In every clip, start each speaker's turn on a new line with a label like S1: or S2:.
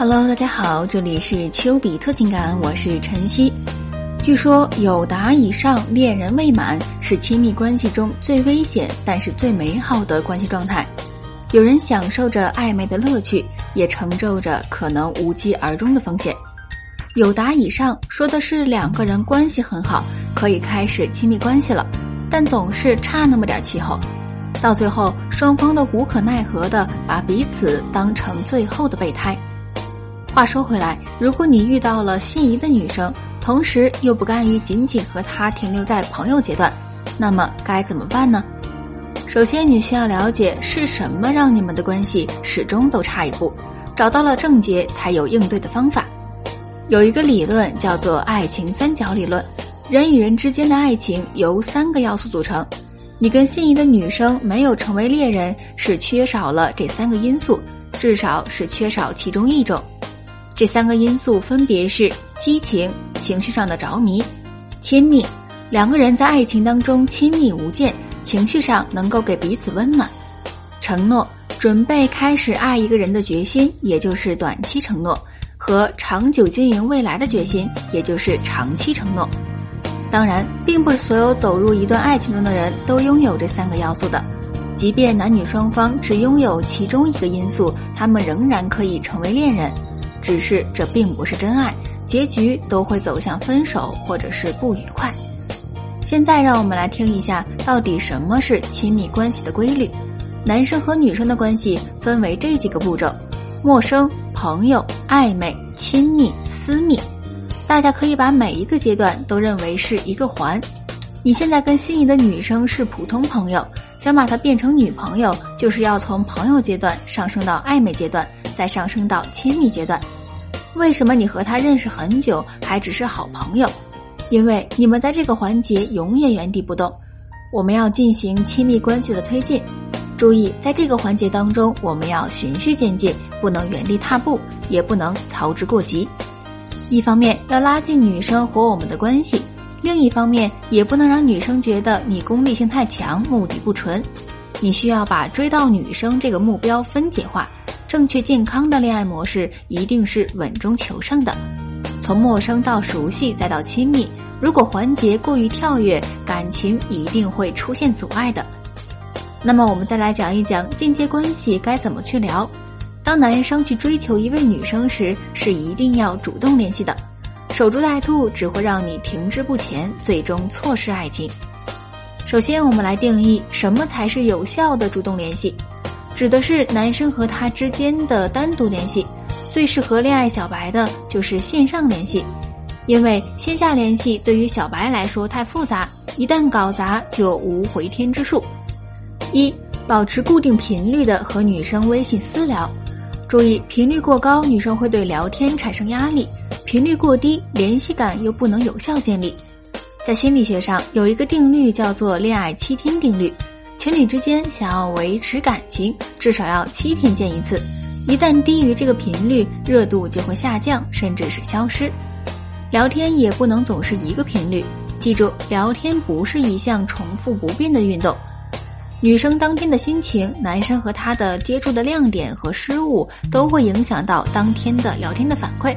S1: Hello，大家好，这里是丘比特情感，我是晨曦。据说有达以上恋人未满是亲密关系中最危险，但是最美好的关系状态。有人享受着暧昧的乐趣，也承受着可能无疾而终的风险。有达以上说的是两个人关系很好，可以开始亲密关系了，但总是差那么点气候，到最后双方都无可奈何的把彼此当成最后的备胎。话说回来，如果你遇到了心仪的女生，同时又不甘于仅仅和她停留在朋友阶段，那么该怎么办呢？首先，你需要了解是什么让你们的关系始终都差一步，找到了症结，才有应对的方法。有一个理论叫做爱情三角理论，人与人之间的爱情由三个要素组成，你跟心仪的女生没有成为恋人，是缺少了这三个因素，至少是缺少其中一种。这三个因素分别是激情、情绪上的着迷、亲密。两个人在爱情当中亲密无间，情绪上能够给彼此温暖。承诺，准备开始爱一个人的决心，也就是短期承诺；和长久经营未来的决心，也就是长期承诺。当然，并不是所有走入一段爱情中的人都拥有这三个要素的。即便男女双方只拥有其中一个因素，他们仍然可以成为恋人。只是这并不是真爱，结局都会走向分手或者是不愉快。现在让我们来听一下，到底什么是亲密关系的规律。男生和女生的关系分为这几个步骤：陌生、朋友、暧昧、亲密、私密。大家可以把每一个阶段都认为是一个环。你现在跟心仪的女生是普通朋友，想把她变成女朋友，就是要从朋友阶段上升到暧昧阶段。再上升到亲密阶段，为什么你和他认识很久还只是好朋友？因为你们在这个环节永远原地不动。我们要进行亲密关系的推进，注意在这个环节当中，我们要循序渐进，不能原地踏步，也不能操之过急。一方面要拉近女生和我们的关系，另一方面也不能让女生觉得你功利性太强，目的不纯。你需要把追到女生这个目标分解化。正确健康的恋爱模式一定是稳中求胜的，从陌生到熟悉再到亲密。如果环节过于跳跃，感情一定会出现阻碍的。那么我们再来讲一讲进阶关系该怎么去聊。当男生去追求一位女生时，是一定要主动联系的，守株待兔只会让你停滞不前，最终错失爱情。首先，我们来定义什么才是有效的主动联系。指的是男生和他之间的单独联系，最适合恋爱小白的就是线上联系，因为线下联系对于小白来说太复杂，一旦搞砸就无回天之术。一、保持固定频率的和女生微信私聊，注意频率过高，女生会对聊天产生压力；频率过低，联系感又不能有效建立。在心理学上有一个定律叫做恋爱七天定律。情侣之间想要维持感情，至少要七天见一次。一旦低于这个频率，热度就会下降，甚至是消失。聊天也不能总是一个频率。记住，聊天不是一项重复不变的运动。女生当天的心情，男生和她的接触的亮点和失误，都会影响到当天的聊天的反馈。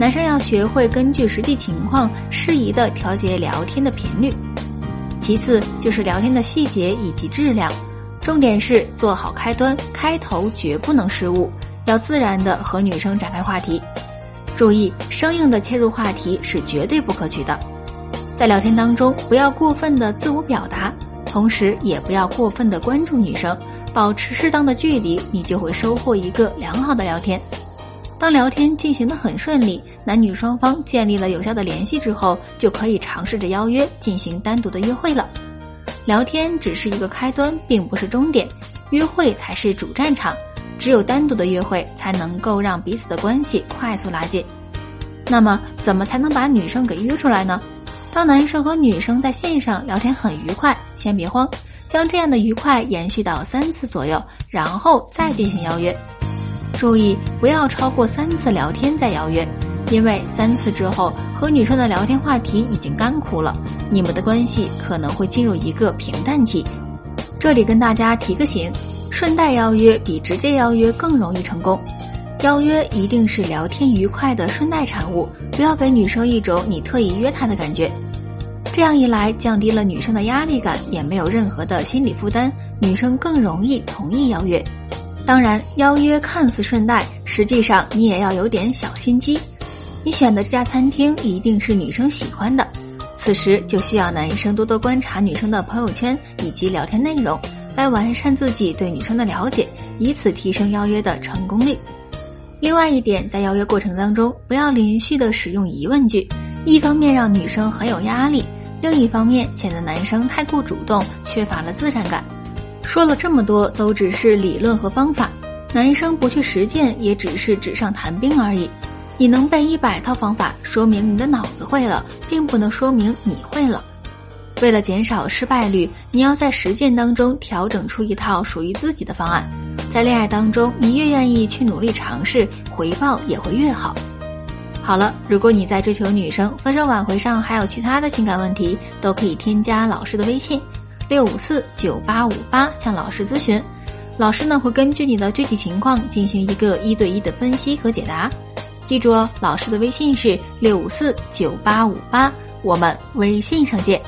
S1: 男生要学会根据实际情况，适宜的调节聊天的频率。其次就是聊天的细节以及质量，重点是做好开端，开头绝不能失误，要自然的和女生展开话题。注意，生硬的切入话题是绝对不可取的。在聊天当中，不要过分的自我表达，同时也不要过分的关注女生，保持适当的距离，你就会收获一个良好的聊天。当聊天进行的很顺利，男女双方建立了有效的联系之后，就可以尝试着邀约进行单独的约会了。聊天只是一个开端，并不是终点，约会才是主战场。只有单独的约会才能够让彼此的关系快速拉近。那么，怎么才能把女生给约出来呢？当男生和女生在线上聊天很愉快，先别慌，将这样的愉快延续到三次左右，然后再进行邀约。注意不要超过三次聊天再邀约，因为三次之后和女生的聊天话题已经干枯了，你们的关系可能会进入一个平淡期。这里跟大家提个醒，顺带邀约比直接邀约更容易成功。邀约一定是聊天愉快的顺带产物，不要给女生一种你特意约她的感觉。这样一来，降低了女生的压力感，也没有任何的心理负担，女生更容易同意邀约。当然，邀约看似顺带，实际上你也要有点小心机。你选的这家餐厅一定是女生喜欢的，此时就需要男生多多观察女生的朋友圈以及聊天内容，来完善自己对女生的了解，以此提升邀约的成功率。另外一点，在邀约过程当中，不要连续的使用疑问句，一方面让女生很有压力。另一方面，显得男生太过主动，缺乏了自然感。说了这么多，都只是理论和方法，男生不去实践，也只是纸上谈兵而已。你能背一百套方法，说明你的脑子会了，并不能说明你会了。为了减少失败率，你要在实践当中调整出一套属于自己的方案。在恋爱当中，你越愿意去努力尝试，回报也会越好。好了，如果你在追求女生、分手挽回上还有其他的情感问题，都可以添加老师的微信六五四九八五八向老师咨询，老师呢会根据你的具体情况进行一个一对一的分析和解答。记住哦，老师的微信是六五四九八五八，我们微信上见。